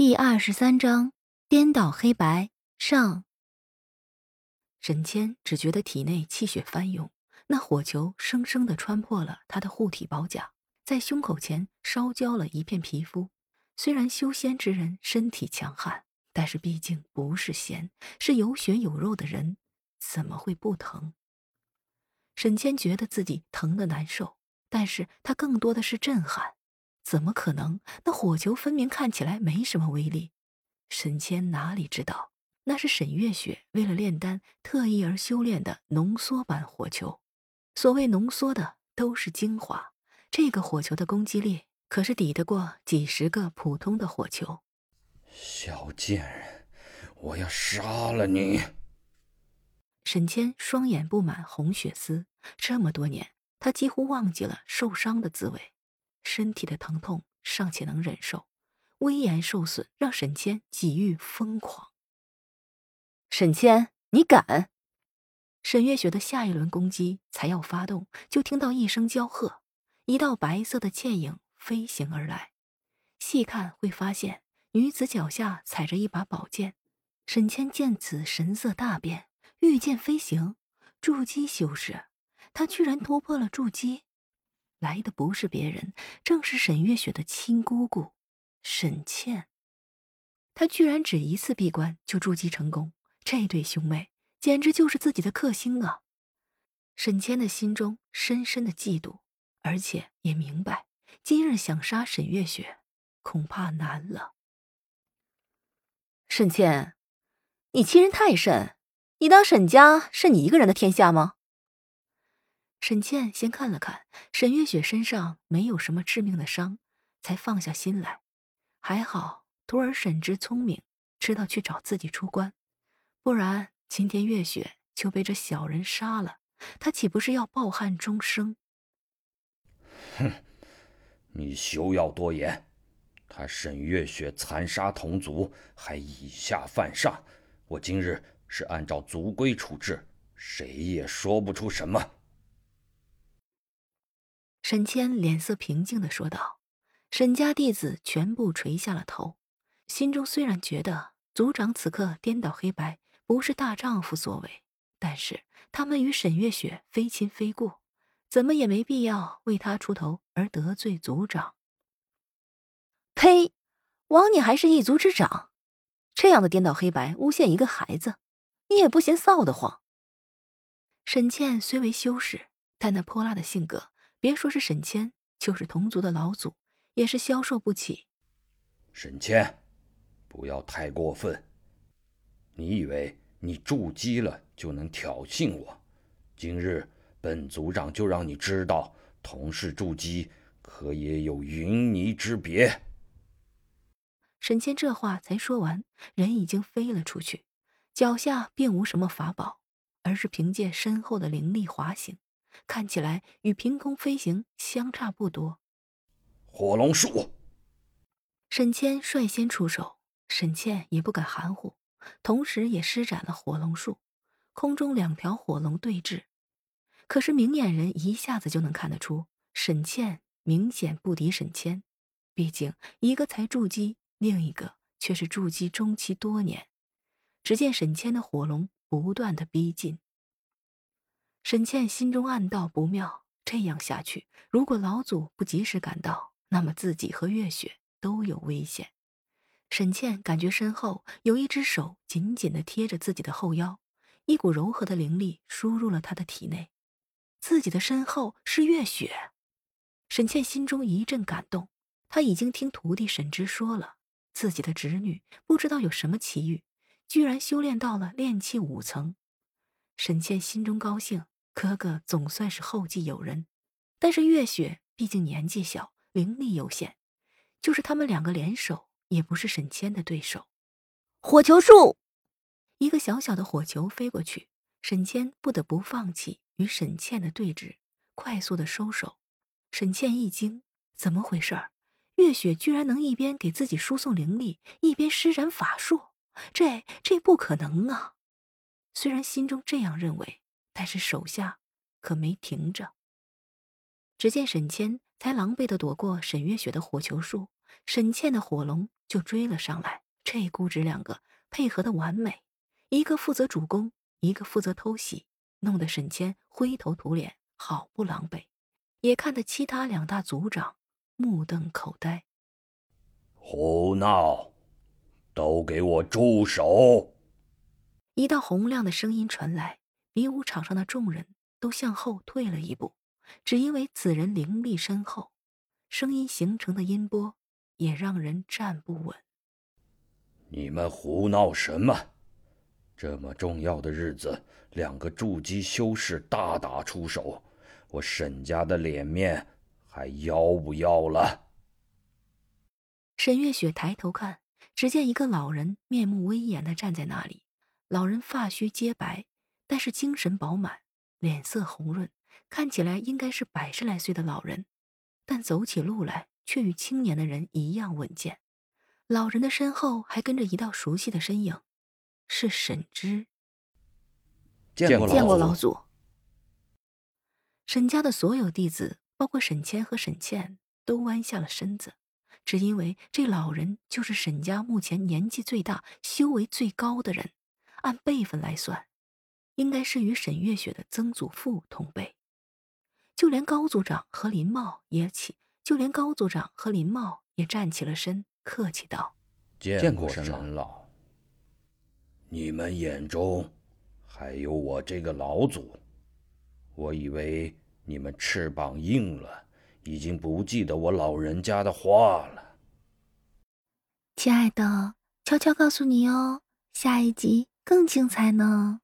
第二十三章颠倒黑白上。沈谦只觉得体内气血翻涌，那火球生生的穿破了他的护体宝甲，在胸口前烧焦了一片皮肤。虽然修仙之人身体强悍，但是毕竟不是仙，是有血有肉的人，怎么会不疼？沈谦觉得自己疼的难受，但是他更多的是震撼。怎么可能？那火球分明看起来没什么威力。沈谦哪里知道，那是沈月雪为了炼丹特意而修炼的浓缩版火球。所谓浓缩的，都是精华。这个火球的攻击力可是抵得过几十个普通的火球。小贱人，我要杀了你！沈谦双眼布满红血丝，这么多年，他几乎忘记了受伤的滋味。身体的疼痛尚且能忍受，威严受损让沈谦几欲疯狂。沈谦，你敢！沈月雪的下一轮攻击才要发动，就听到一声娇喝，一道白色的倩影飞行而来。细看会发现，女子脚下踩着一把宝剑。沈谦见此，神色大变，御剑飞行，筑基修士，他居然突破了筑基。来的不是别人，正是沈月雪的亲姑姑沈倩。她居然只一次闭关就筑基成功，这对兄妹简直就是自己的克星啊！沈谦的心中深深的嫉妒，而且也明白，今日想杀沈月雪，恐怕难了。沈倩，你欺人太甚！你当沈家是你一个人的天下吗？沈倩先看了看沈月雪身上没有什么致命的伤，才放下心来。还好徒儿沈之聪明，知道去找自己出关，不然今天月雪就被这小人杀了，他岂不是要抱憾终生？哼，你休要多言。他沈月雪残杀同族，还以下犯上，我今日是按照族规处置，谁也说不出什么。沈谦脸色平静的说道：“沈家弟子全部垂下了头，心中虽然觉得族长此刻颠倒黑白不是大丈夫所为，但是他们与沈月雪非亲非故，怎么也没必要为他出头而得罪族长。呸！枉你还是一族之长，这样的颠倒黑白诬陷一个孩子，你也不嫌臊得慌？”沈倩虽为修士，但那泼辣的性格。别说是沈谦，就是同族的老祖，也是消受不起。沈谦，不要太过分。你以为你筑基了就能挑衅我？今日本族长就让你知道，同是筑基，可也有云泥之别。沈谦这话才说完，人已经飞了出去，脚下并无什么法宝，而是凭借身后的灵力滑行。看起来与凭空飞行相差不多。火龙术，沈谦率先出手，沈倩也不敢含糊，同时也施展了火龙术。空中两条火龙对峙，可是明眼人一下子就能看得出，沈倩明显不敌沈谦。毕竟一个才筑基，另一个却是筑基中期多年。只见沈谦的火龙不断的逼近。沈倩心中暗道不妙，这样下去，如果老祖不及时赶到，那么自己和月雪都有危险。沈倩感觉身后有一只手紧紧的贴着自己的后腰，一股柔和的灵力输入了她的体内。自己的身后是月雪，沈倩心中一阵感动。她已经听徒弟沈之说了，自己的侄女不知道有什么奇遇，居然修炼到了炼气五层。沈倩心中高兴。哥哥总算是后继有人，但是月雪毕竟年纪小，灵力有限，就是他们两个联手，也不是沈谦的对手。火球术，一个小小的火球飞过去，沈谦不得不放弃与沈倩的对峙，快速的收手。沈倩一惊，怎么回事儿？月雪居然能一边给自己输送灵力，一边施展法术，这这不可能啊！虽然心中这样认为。但是手下可没停着。只见沈谦才狼狈的躲过沈月雪的火球术，沈倩的火龙就追了上来。这姑侄两个配合的完美，一个负责主攻，一个负责偷袭，弄得沈谦灰头土脸，好不狼狈，也看得其他两大族长目瞪口呆。胡闹！都给我住手！一道洪亮的声音传来，比武场上的众人都向后退了一步，只因为此人灵力深厚，声音形成的音波也让人站不稳。你们胡闹什么？这么重要的日子，两个筑基修士大打出手，我沈家的脸面还要不要了？沈月雪抬头看，只见一个老人面目威严的站在那里。老人发须皆白，但是精神饱满，脸色红润，看起来应该是百十来岁的老人，但走起路来却与青年的人一样稳健。老人的身后还跟着一道熟悉的身影，是沈之。见过见过老祖。沈家的所有弟子，包括沈谦和沈倩，都弯下了身子，只因为这老人就是沈家目前年纪最大、修为最高的人，按辈分来算，应该是与沈月雪的曾祖父同辈。就连高组长和林茂也起，就连高组长和林茂也站起了身。客气道：“见过沈老。你们眼中还有我这个老祖？我以为你们翅膀硬了，已经不记得我老人家的话了。”亲爱的，悄悄告诉你哦，下一集更精彩呢。